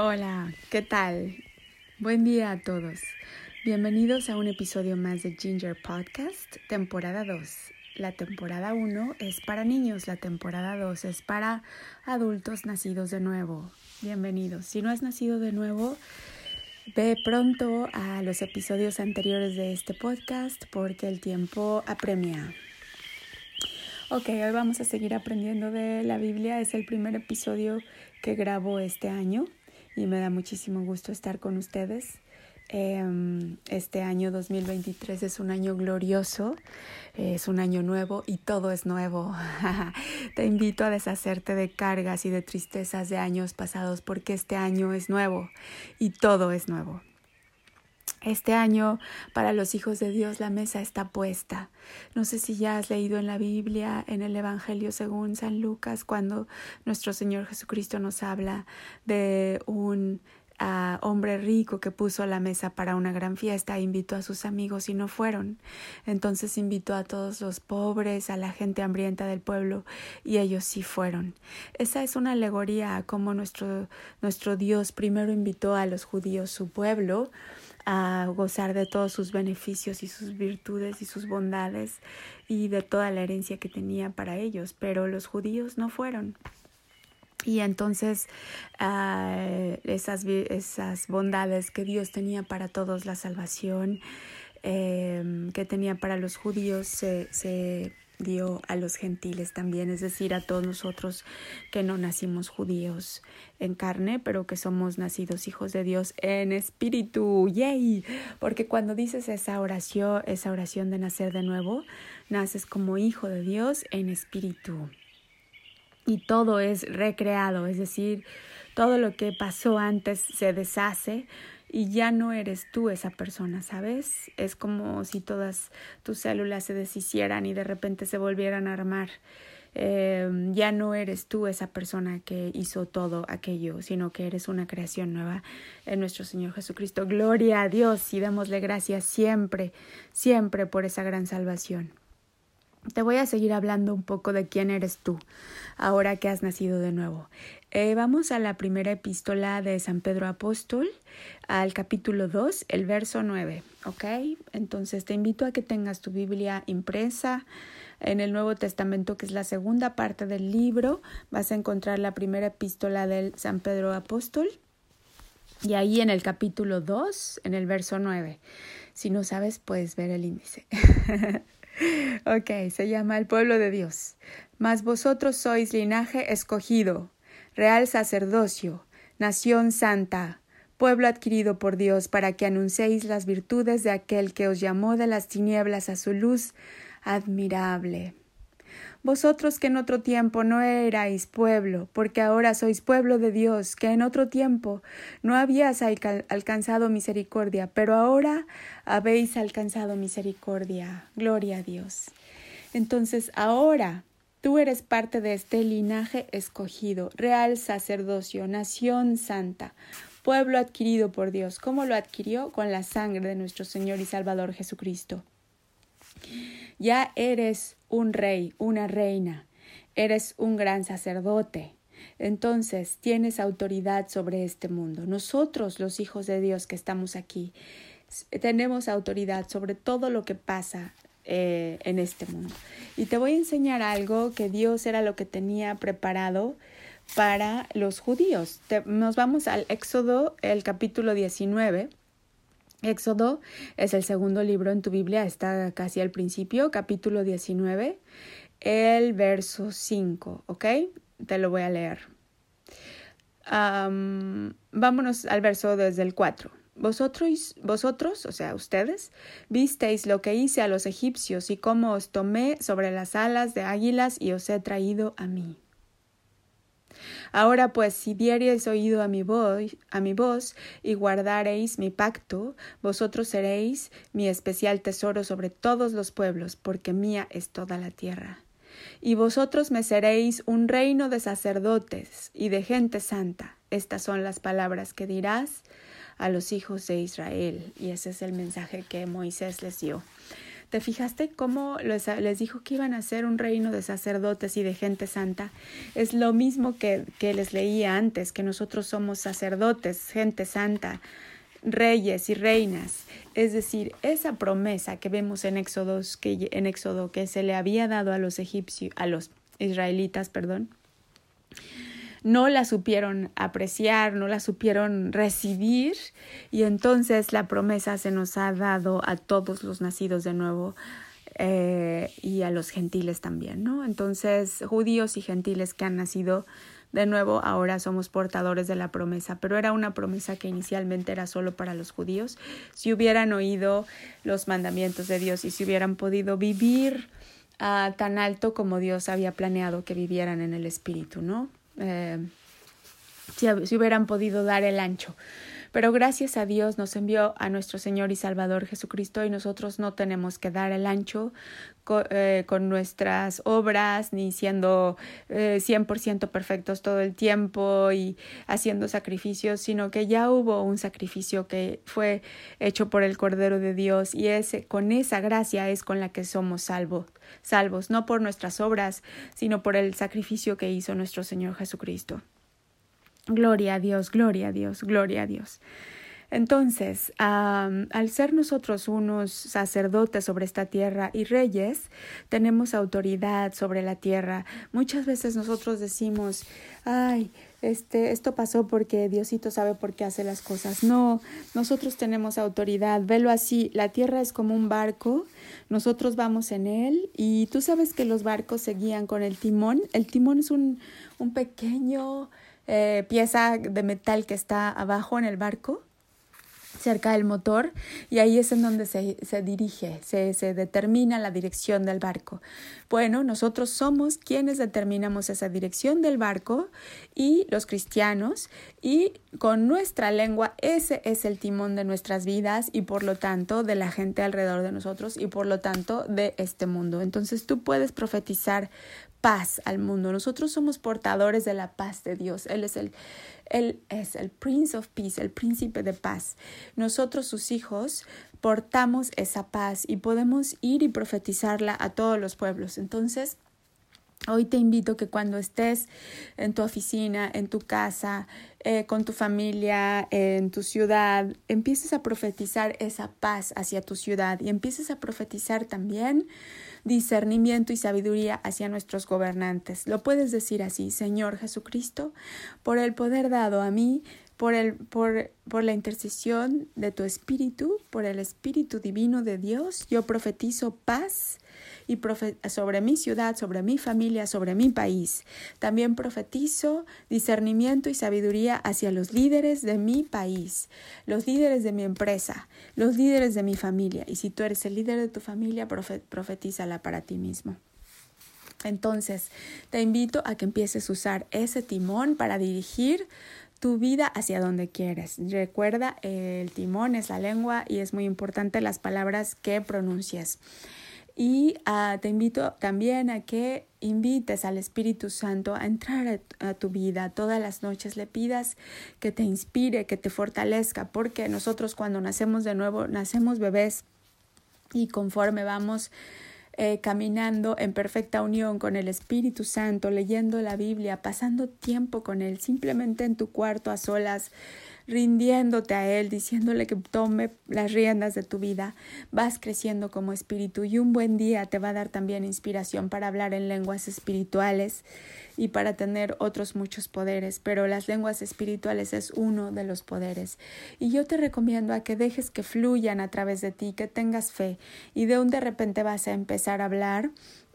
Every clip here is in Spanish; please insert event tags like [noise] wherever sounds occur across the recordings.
Hola, ¿qué tal? Buen día a todos. Bienvenidos a un episodio más de Ginger Podcast, temporada 2. La temporada 1 es para niños, la temporada 2 es para adultos nacidos de nuevo. Bienvenidos. Si no has nacido de nuevo, ve pronto a los episodios anteriores de este podcast porque el tiempo apremia. Ok, hoy vamos a seguir aprendiendo de la Biblia. Es el primer episodio que grabo este año y me da muchísimo gusto estar con ustedes. Em, este año 2023 es un año glorioso, es un año nuevo y todo es nuevo. [laughs] Te invito a deshacerte de cargas y de tristezas de años pasados porque este año es nuevo y todo es nuevo. Este año para los hijos de Dios la mesa está puesta. No sé si ya has leído en la Biblia, en el Evangelio según San Lucas, cuando nuestro Señor Jesucristo nos habla de un uh, hombre rico que puso la mesa para una gran fiesta e invitó a sus amigos y no fueron. Entonces invitó a todos los pobres, a la gente hambrienta del pueblo y ellos sí fueron. Esa es una alegoría a cómo nuestro, nuestro Dios primero invitó a los judíos, su pueblo, a gozar de todos sus beneficios y sus virtudes y sus bondades y de toda la herencia que tenía para ellos, pero los judíos no fueron. Y entonces uh, esas, esas bondades que Dios tenía para todos, la salvación eh, que tenía para los judíos, se dio a los gentiles también, es decir, a todos nosotros que no nacimos judíos en carne, pero que somos nacidos hijos de Dios en espíritu. ¡Yay! Porque cuando dices esa oración, esa oración de nacer de nuevo, naces como hijo de Dios en espíritu. Y todo es recreado, es decir, todo lo que pasó antes se deshace y ya no eres tú esa persona, ¿sabes? Es como si todas tus células se deshicieran y de repente se volvieran a armar. Eh, ya no eres tú esa persona que hizo todo aquello, sino que eres una creación nueva en nuestro Señor Jesucristo. Gloria a Dios y démosle gracias siempre, siempre por esa gran salvación. Te voy a seguir hablando un poco de quién eres tú, ahora que has nacido de nuevo. Eh, vamos a la primera epístola de San Pedro Apóstol, al capítulo 2, el verso 9, ¿ok? Entonces te invito a que tengas tu Biblia impresa en el Nuevo Testamento, que es la segunda parte del libro. Vas a encontrar la primera epístola del San Pedro Apóstol. Y ahí en el capítulo 2, en el verso 9. Si no sabes, puedes ver el índice. [laughs] ok, se llama el pueblo de Dios. Mas vosotros sois linaje escogido, real sacerdocio, nación santa, pueblo adquirido por Dios, para que anunciéis las virtudes de aquel que os llamó de las tinieblas a su luz admirable. Vosotros que en otro tiempo no erais pueblo, porque ahora sois pueblo de Dios, que en otro tiempo no habías alcanzado misericordia, pero ahora habéis alcanzado misericordia. Gloria a Dios. Entonces ahora tú eres parte de este linaje escogido, real sacerdocio, nación santa, pueblo adquirido por Dios. ¿Cómo lo adquirió? Con la sangre de nuestro Señor y Salvador Jesucristo. Ya eres un rey, una reina, eres un gran sacerdote. Entonces tienes autoridad sobre este mundo. Nosotros, los hijos de Dios que estamos aquí, tenemos autoridad sobre todo lo que pasa eh, en este mundo. Y te voy a enseñar algo que Dios era lo que tenía preparado para los judíos. nos vamos al Éxodo, el capítulo 19. Éxodo es el segundo libro en tu Biblia, está casi al principio, capítulo 19, el verso 5, ¿ok? Te lo voy a leer. vámonos al verso desde el 4. Vosotros, vosotros, o sea, ustedes, visteis lo que hice a los egipcios y cómo os tomé sobre las alas de águilas y os he traído a mí. Ahora pues, si diereis oído a mi voz, a mi voz y guardareis mi pacto, vosotros seréis mi especial tesoro sobre todos los pueblos, porque mía es toda la tierra. Y vosotros me seréis un reino de sacerdotes y de gente santa. Estas son las palabras que dirás a los hijos de Israel. Y ese es el mensaje que Moisés les dio. ¿Te fijaste cómo les, les, dijo que iban a ser un reino de sacerdotes y de gente santa? Es lo mismo que, que les leía antes, que nosotros somos sacerdotes, gente santa, reyes y reinas. Es decir, esa promesa que vemos en Éxodo, que, en Éxodo que se le había dado a los egipcios, a los israelitas, perdón, no la supieron apreciar, no la supieron recibir y entonces la promesa se nos ha dado a todos los nacidos de nuevo eh, y a los gentiles también, ¿no? Entonces, judíos y gentiles que han nacido de nuevo ahora somos portadores de la promesa, pero era una promesa que inicialmente era solo para los judíos. Si hubieran oído los mandamientos de Dios y si hubieran podido vivir uh, tan alto como Dios había planeado que vivieran en el Espíritu, ¿no? Eh, si, si hubieran podido dar el ancho. Pero gracias a Dios nos envió a nuestro Señor y Salvador Jesucristo y nosotros no tenemos que dar el ancho eh, con, nuestras obras ni siendo eh, 100% perfectos todo el tiempo y haciendo sacrificios, sino que ya hubo un sacrificio que fue hecho por el Cordero de Dios y ese, con esa gracia es con la que somos salvos, salvos, no por nuestras obras, sino por el sacrificio que hizo nuestro Señor Jesucristo. Gloria a Dios, gloria a Dios, gloria a Dios. Entonces, al ser nosotros unos sacerdotes sobre esta tierra y reyes, tenemos autoridad sobre la tierra. Muchas veces nosotros decimos, ay, este, esto pasó porque Diosito sabe por qué hace las cosas. No, nosotros tenemos autoridad. Velo así, la tierra es como un barco, nosotros vamos en él y tú sabes que los barcos se guían con el timón. El timón es un, un pequeño eh, pieza de metal que está abajo en el barco cerca del motor y ahí es en donde se, se dirige, se, se, determina la dirección del barco. Bueno, nosotros somos quienes determinamos esa dirección del barco y los cristianos y con nuestra lengua ese es el timón de nuestras vidas y por lo tanto de la gente alrededor de nosotros y por lo tanto de este mundo. Entonces tú puedes profetizar paz al mundo. Nosotros somos portadores de la paz de Dios. Él es el, él es el Prince of Peace, el príncipe de paz. Nosotros, sus hijos, portamos esa paz y podemos ir y profetizarla a todos los pueblos. Entonces, Hoy te invito que cuando estés en tu oficina, en tu casa, eh, con tu familia, en tu ciudad, empieces a profetizar esa paz hacia tu ciudad y empieces a profetizar también discernimiento y sabiduría hacia nuestros gobernantes. Lo puedes decir así, Señor Jesucristo, por el poder dado a mí, por, el, por, por la intercesión de tu Espíritu, por el Espíritu Divino de Dios, yo profetizo paz y sobre mi ciudad, sobre mi familia, sobre mi país. También profetizo discernimiento y sabiduría hacia los líderes de mi país, los líderes de mi empresa, los líderes de mi familia. Y si tú eres el líder de tu familia, profetízala para ti mismo. Entonces, te invito a que empieces a usar ese timón para dirigir tu vida hacia donde quieres. Recuerda, el timón es la lengua y es muy importante las palabras que pronuncias. Y uh, te invito también a que invites al Espíritu Santo a entrar a, tu vida todas las noches, le pidas que te inspire, que te fortalezca, porque nosotros cuando nacemos de nuevo, nacemos bebés y conforme vamos eh, caminando en perfecta unión con el Espíritu Santo, leyendo la Biblia, pasando tiempo con Él, simplemente en tu cuarto a solas, rindiéndote a Él, diciéndole que tome las riendas de tu vida, vas creciendo como espíritu y un buen día te va a dar también inspiración para hablar en lenguas espirituales y para tener otros muchos poderes, pero las lenguas espirituales es uno de los poderes. Y yo te recomiendo a que dejes que fluyan a través de ti, que tengas fe y de un de repente vas a empezar a hablar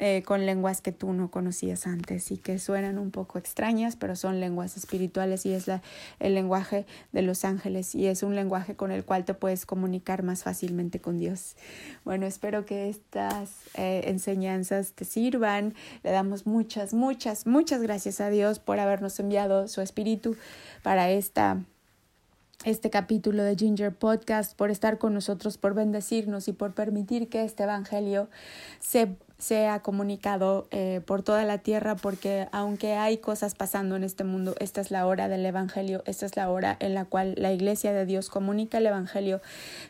eh, con lenguas que tú no conocías antes y que suenan un poco extrañas, pero son lenguas espirituales y es la, el lenguaje de los ángeles y es un lenguaje con el cual te puedes comunicar más fácilmente con Dios. Bueno, espero que estas eh, enseñanzas te sirvan. Le damos muchas, muchas, muchas gracias a Dios por habernos enviado su espíritu para esta este capítulo de Ginger Podcast, por estar con nosotros, por bendecirnos y por permitir que este Evangelio se sea comunicado eh, por toda la tierra, porque aunque hay cosas pasando en este mundo, esta es la hora del Evangelio, esta es la hora en la cual la Iglesia de Dios comunica el Evangelio.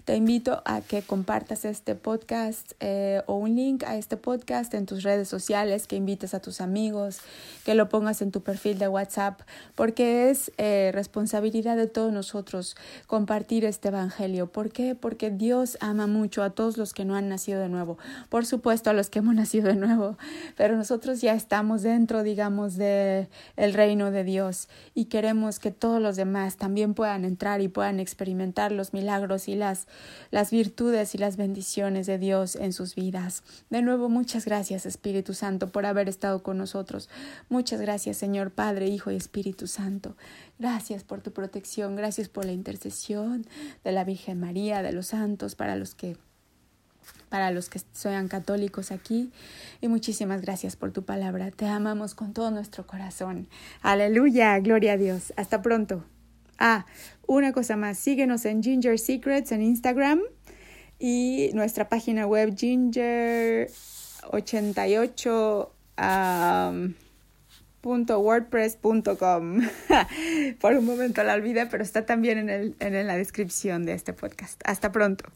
Te invito a que compartas este podcast eh, o un link a este podcast en tus redes sociales, que invites a tus amigos, que lo pongas en tu perfil de WhatsApp, porque es eh, responsabilidad de todos nosotros compartir este Evangelio. ¿Por qué? Porque Dios ama mucho a todos los que no han nacido de nuevo. Por supuesto, a los que hemos nacido de nuevo, pero nosotros ya estamos dentro, digamos, de el reino de Dios y queremos que todos los demás también puedan entrar y puedan experimentar los milagros y las las virtudes y las bendiciones de Dios en sus vidas. De nuevo, muchas gracias, Espíritu Santo, por haber estado con nosotros. Muchas gracias, Señor Padre, Hijo y Espíritu Santo. Gracias por tu protección, gracias por la intercesión de la Virgen María, de los santos, para los que para los que sean católicos aquí. Y muchísimas gracias por tu palabra. Te amamos con todo nuestro corazón. Aleluya, gloria a Dios. Hasta pronto. Ah, una cosa más, síguenos en Ginger Secrets en Instagram y nuestra página web ginger88 wordpress.com. [laughs] Por un momento la olvidé, pero está también en, el, en la descripción de este podcast. Hasta pronto.